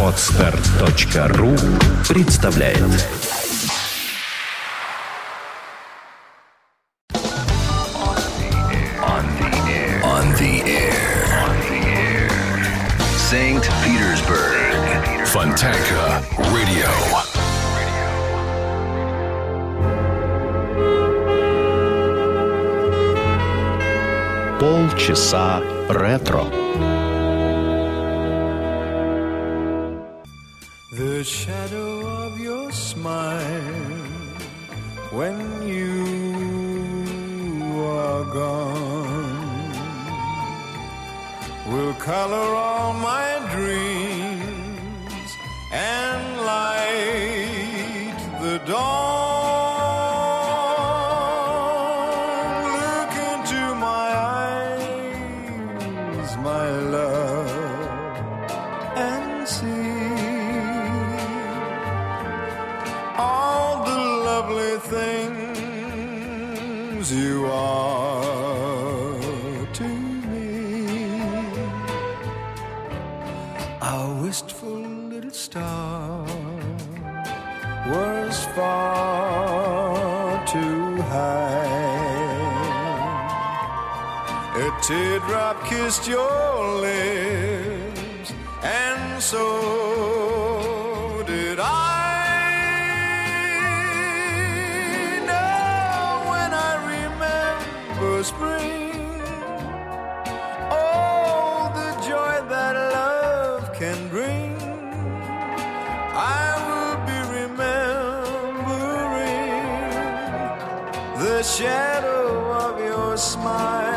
Отстар.ру представляет On the air. On the air. St. Petersburg. Fontanka Radio. Полчаса ретро. The shadow of your smile when you are gone will color all my dreams and light the dawn. Look into my eyes, my love, you are to me. Our wistful little star was far too high. A teardrop kissed your shadow of your smile.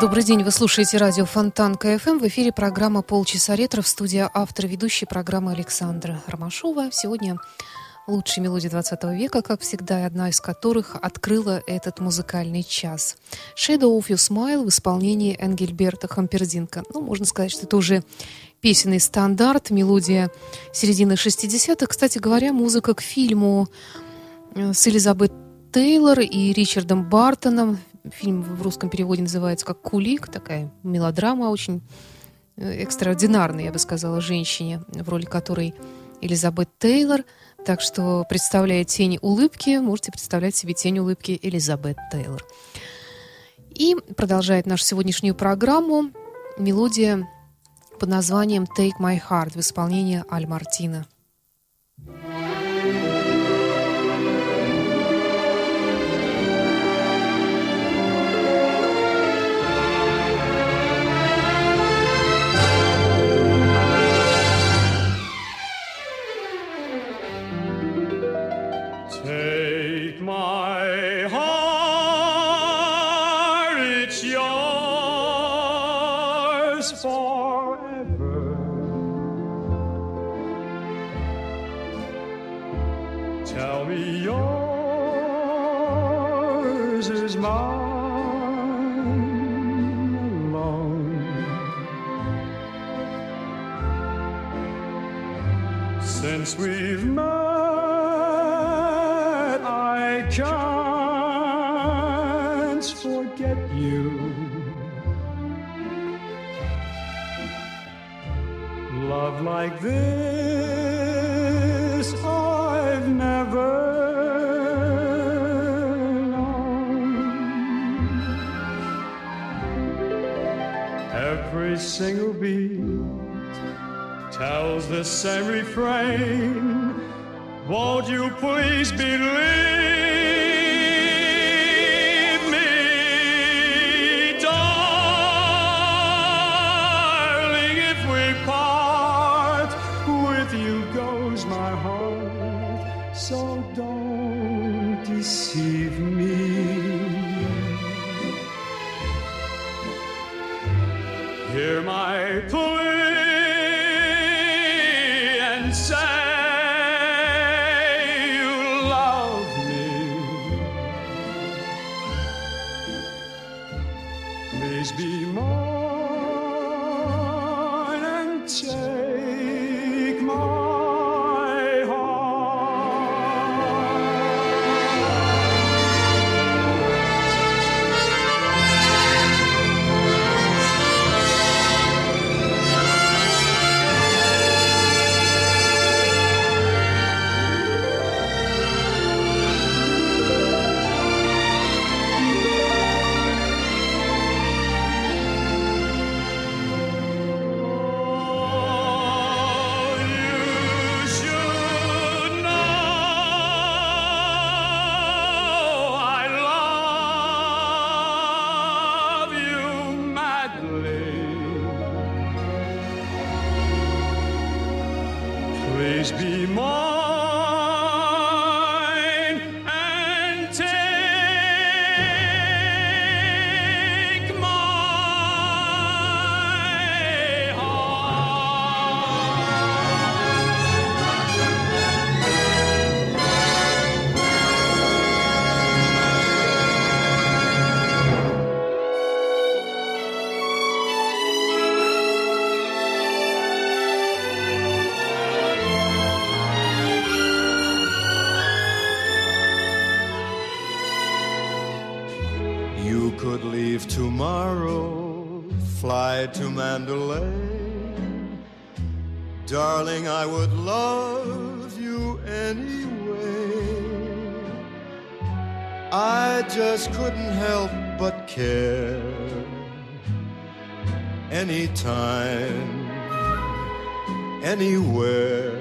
Добрый день, вы слушаете радио Фонтан КФМ. В эфире программа «Полчаса ретро» в студии автор ведущей программы Александра Ромашова. Сегодня лучшие мелодии 20 века, как всегда, и одна из которых открыла этот музыкальный час. «Shadow of Your Smile» в исполнении Энгельберта Хампердинка. Ну, можно сказать, что это уже песенный стандарт, мелодия середины 60-х. Кстати говоря, музыка к фильму э, с Элизабет Тейлор и Ричардом Бартоном. Фильм в русском переводе называется как «Кулик», такая мелодрама очень э, экстраординарная, я бы сказала, женщине, в роли которой Элизабет Тейлор. Так что, представляя тень улыбки, можете представлять себе тень улыбки Элизабет Тейлор. И продолжает нашу сегодняшнюю программу мелодия под названием «Take My Heart» в исполнении Аль Мартина. Take Every single beat tells the same refrain. Won't you please believe I would love you anyway. I just couldn't help but care. Anytime, anywhere.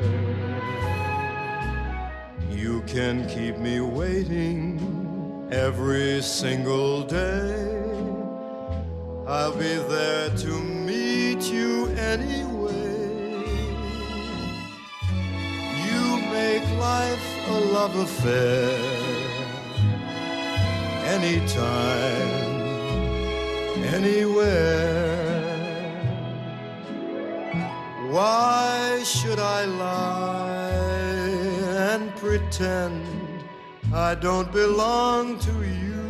You can keep me waiting every single day. I'll be there to meet you anyway. A love affair. Anytime, anywhere. Why should I lie and pretend I don't belong to you?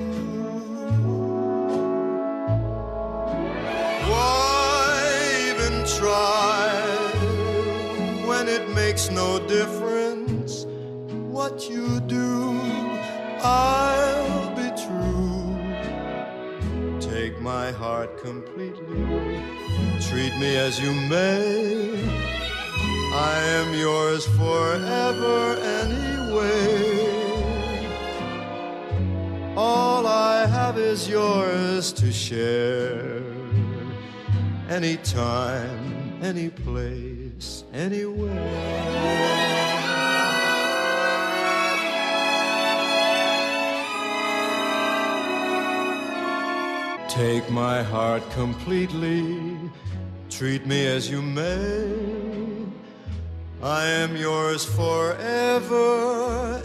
Why even try when it makes no difference what you do? I'll be true. Take my heart completely, treat me as you may. I am yours forever anyway. All I have is yours to share. Anytime, any place, anywhere. Take my heart completely, treat me as you may. I am yours forever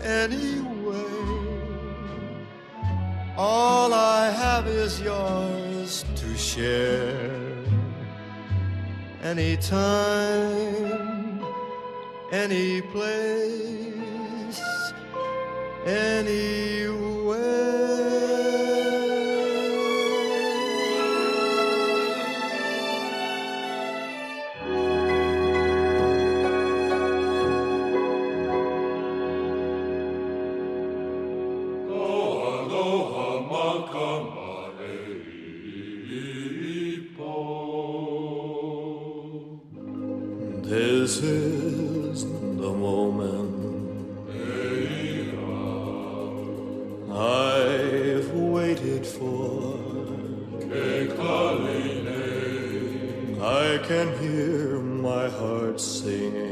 anyway. All I have is yours to share. Anytime, any place, anywhere. This is the moment I've waited for. I can hear my heart singing.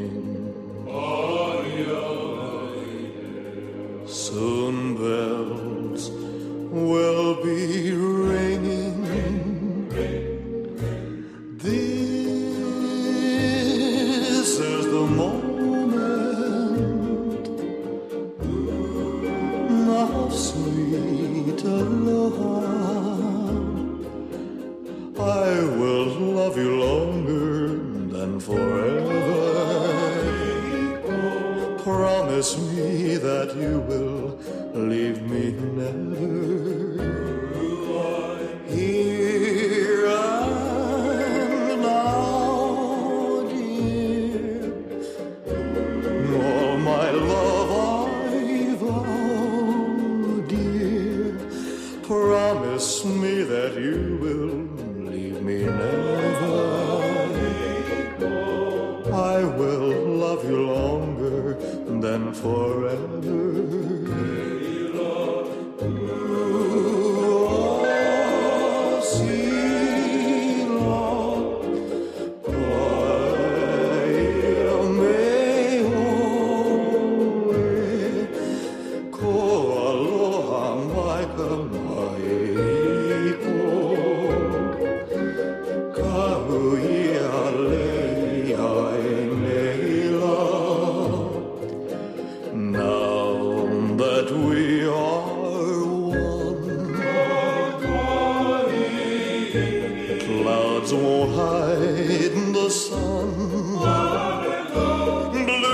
Clouds won't hide the sun. Blue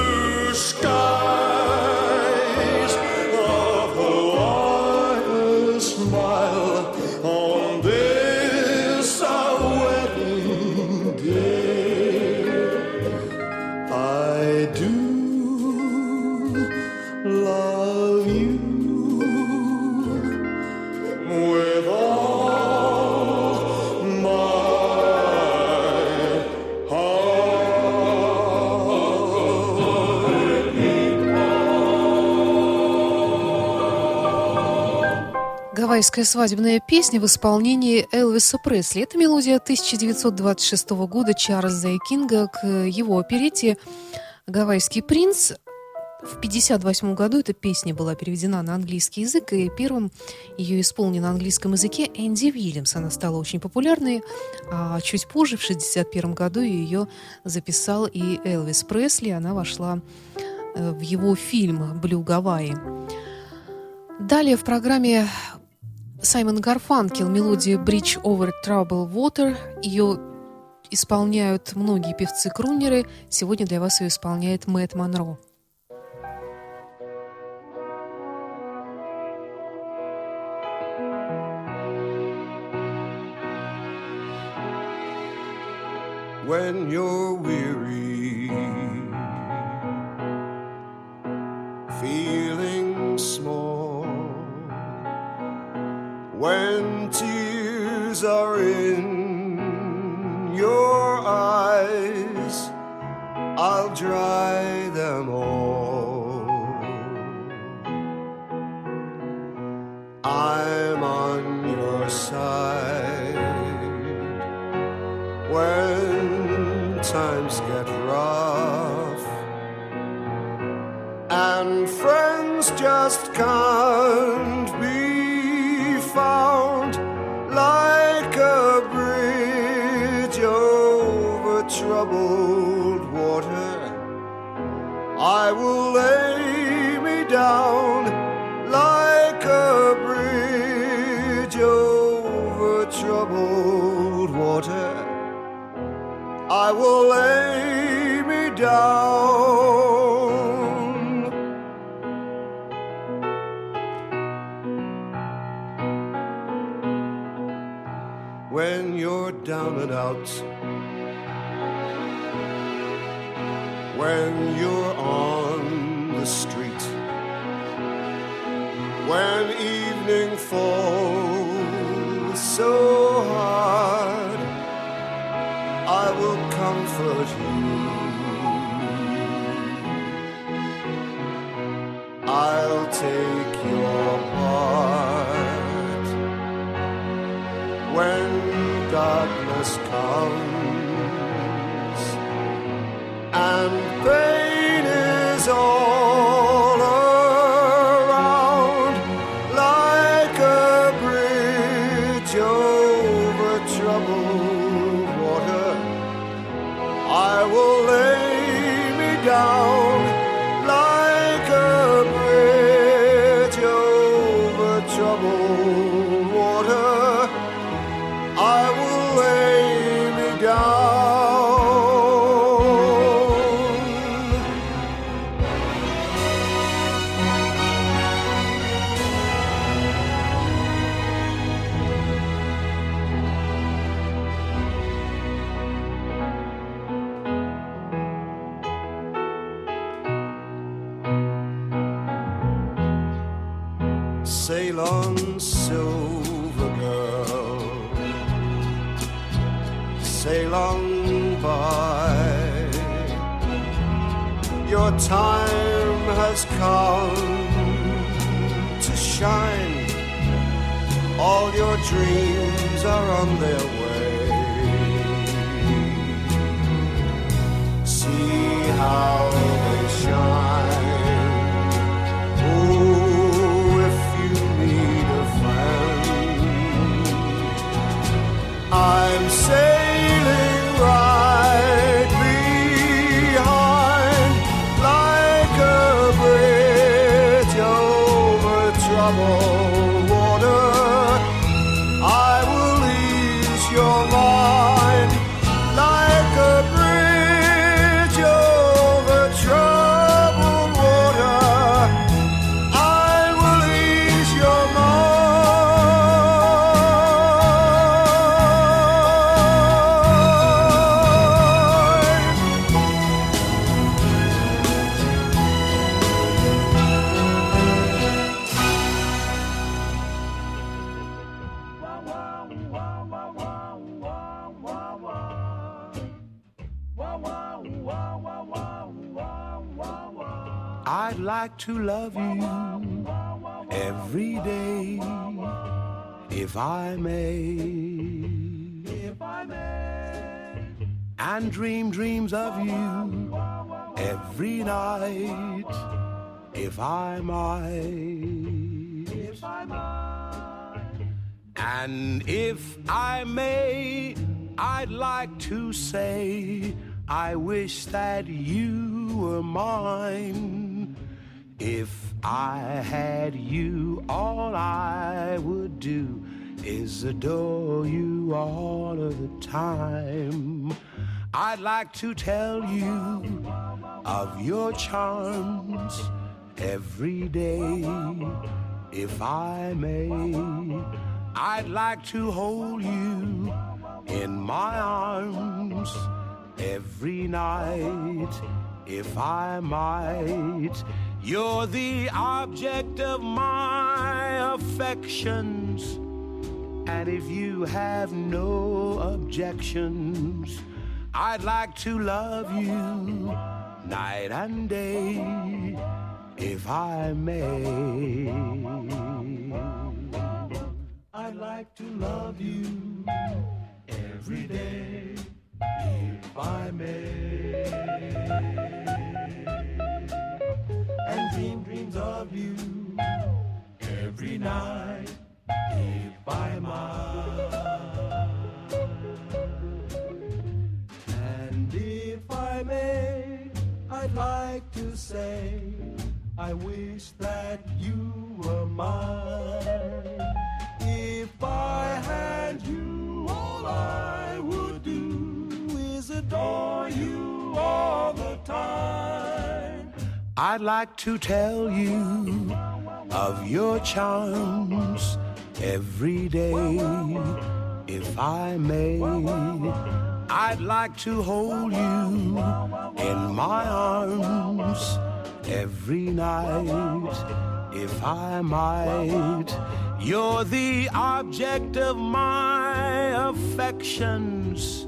Гавайская свадебная песня в исполнении Элвиса Пресли. Это мелодия 1926 года Чарльза Кинга к его оперете «Гавайский принц». В 1958 году эта песня была переведена на английский язык, и первым ее исполнил на английском языке Энди Вильямс. Она стала очень популярной, а чуть позже, в 1961 году, ее записал и Элвис Пресли. Она вошла э, в его фильм «Блю Гавайи». Далее в программе Саймон Гарфанкел, мелодия «Bridge over Troubled Water». Ее исполняют многие певцы-крунеры. Сегодня для вас ее исполняет Мэтт Монро. when you're weary, tears are in your eyes, I'll dry them all. I'm on your side when times get rough and friends just can't will lay me down. When you're down and out, when you're on the street, when evening falls so comfort you. I'll take to love you every day if I may. If I may. And dream dreams of you every night if I might. If I might. And if I may, I'd like to say, I wish that you were mine. If I had you, all I would do is adore you all of the time. I'd like to tell you of your charms every day, if I may. I'd like to hold you in my arms every night, if I might. You're the object of my affections, and if you have no objections, I'd like to love you night and day, if I may. I'd like to love you every day, if I may. Of you every night, if I might. And if I may, I'd like to say, I wish that you were mine. If I had you, all I would do is adore you all the time. I'd like to tell you of your charms every day, if I may. I'd like to hold you in my arms every night, if I might. You're the object of my affections.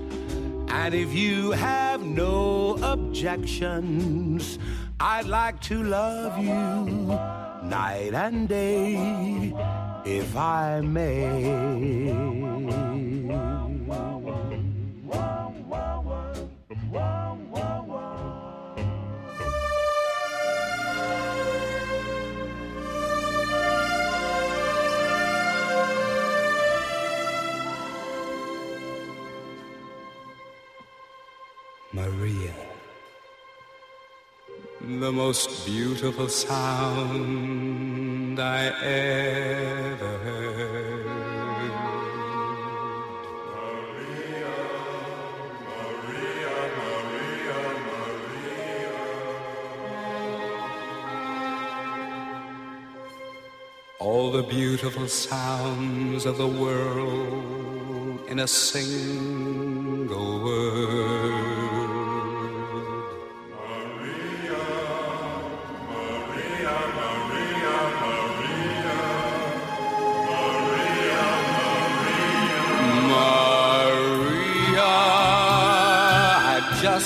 And if you have no objections, I'd like to love you night and day, if I may. The most beautiful sound I ever heard. Maria, Maria, Maria, Maria. All the beautiful sounds of the world in a single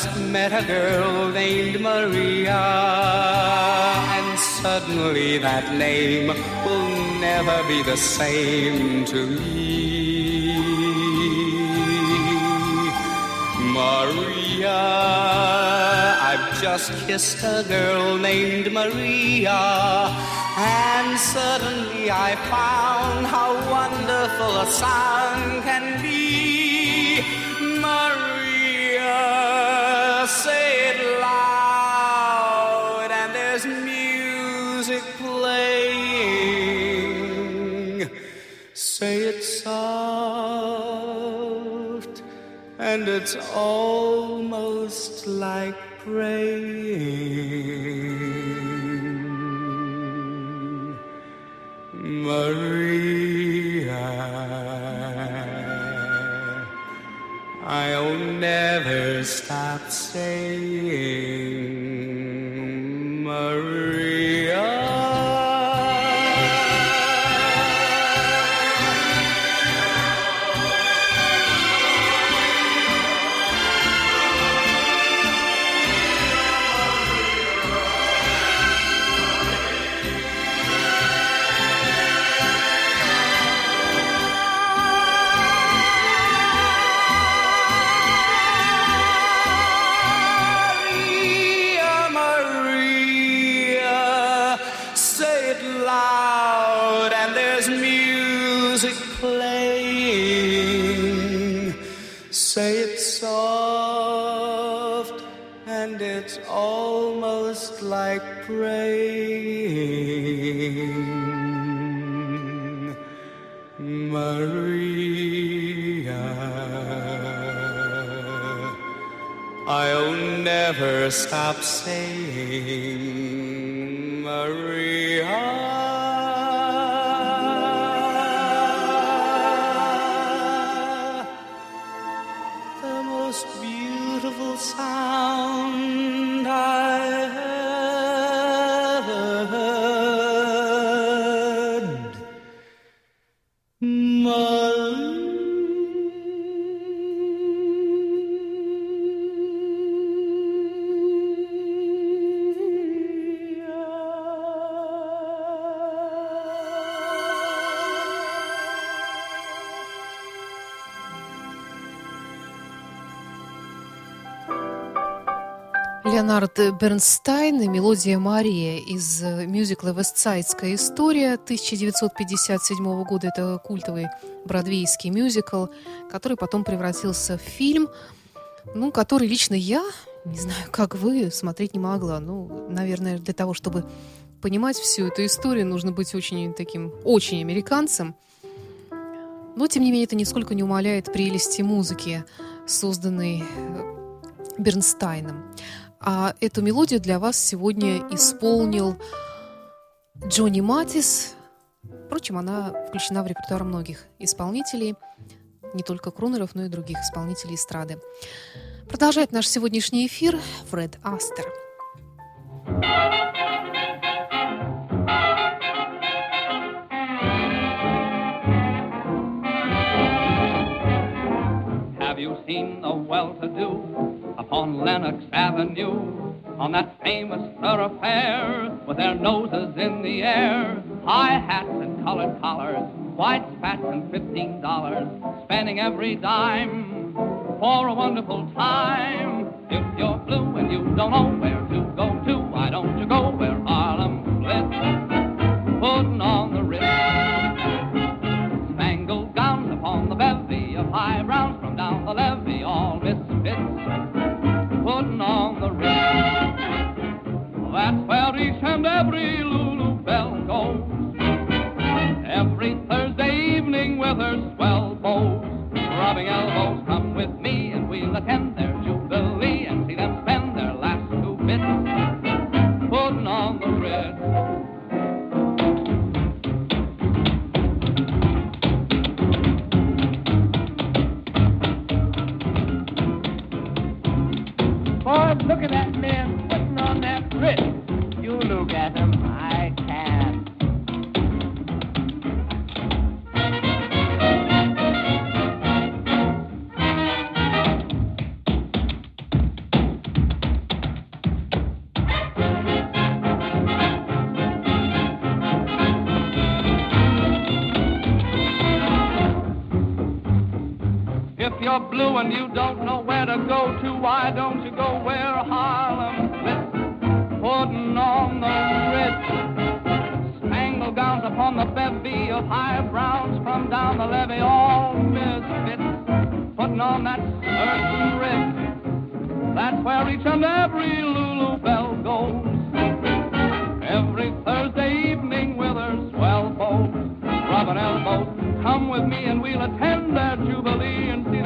just met a girl named Maria, and suddenly that name will never be the same to me. Maria, I've just kissed a girl named Maria, and suddenly I found how wonderful a sound can be. And it's almost like praying. Maria, I'll never stop saying stop saying Леонард Бернстайн и мелодия Мария из э, мюзикла «Вестсайдская история» 1957 года. Это культовый бродвейский мюзикл, который потом превратился в фильм, ну, который лично я, не знаю, как вы, смотреть не могла. Ну, наверное, для того, чтобы понимать всю эту историю, нужно быть очень таким, очень американцем. Но, тем не менее, это нисколько не умаляет прелести музыки, созданной э, Бернстайном. А эту мелодию для вас сегодня исполнил Джонни Матис. Впрочем, она включена в репертуар многих исполнителей, не только крунеров, но и других исполнителей эстрады. Продолжает наш сегодняшний эфир Фред Астер. Have you seen the well-to-do upon Lenox Avenue? On that famous thoroughfare with their noses in the air, high hats and colored collars, white spats and fifteen dollars, spending every dime for a wonderful time. If you're blue and you don't know where to go to, why don't you go where Harlem splits? Putting on the Where and every Lulu where to go to, why don't you go where Harlem sits? Putting on the Ritz. Spangled gowns upon the bevy of high browns from down the levee, all misfits. Putting on that certain Ritz. That's where each and every Lulu Belle goes. Every Thursday evening with her swell folks, rubbing elbows. Come with me and we'll attend their jubilee and see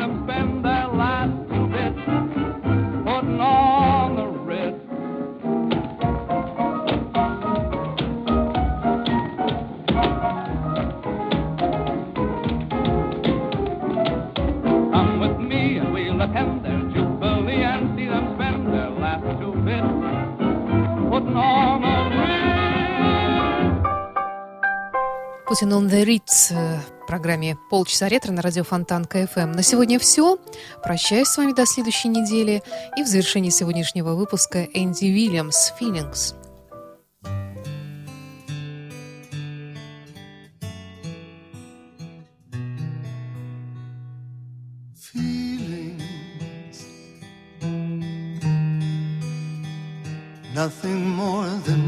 Путин on the Ritz в программе «Полчаса ретро» на радио Фонтан КФМ. На сегодня все. Прощаюсь с вами до следующей недели. И в завершении сегодняшнего выпуска Энди Уильямс feelings. Nothing more than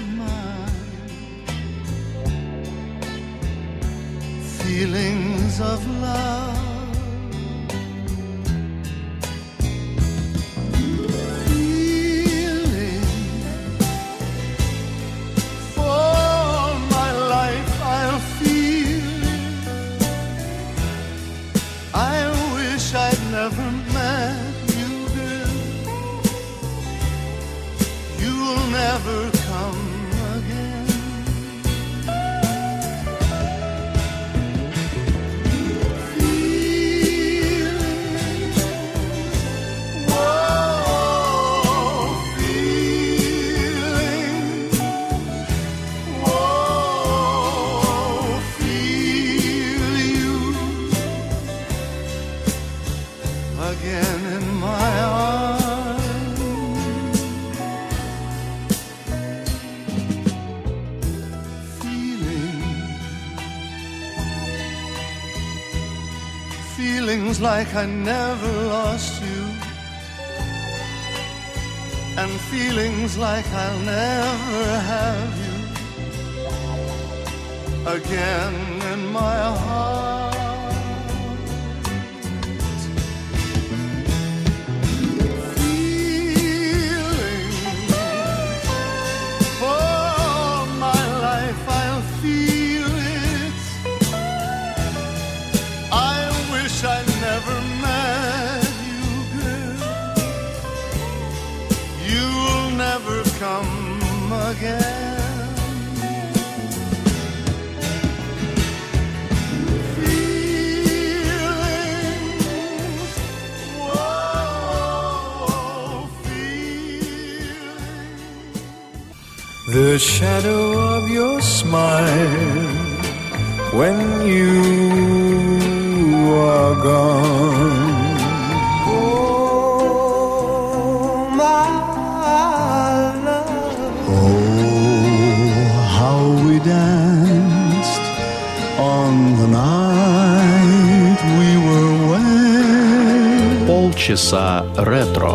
feelings of love. Feelings like I never lost you, and feelings like I'll never have you again in my heart. The shadow of your smile when you are gone. Oh, my love. Oh, how we danced on the night we were wed. Полчаса ретро.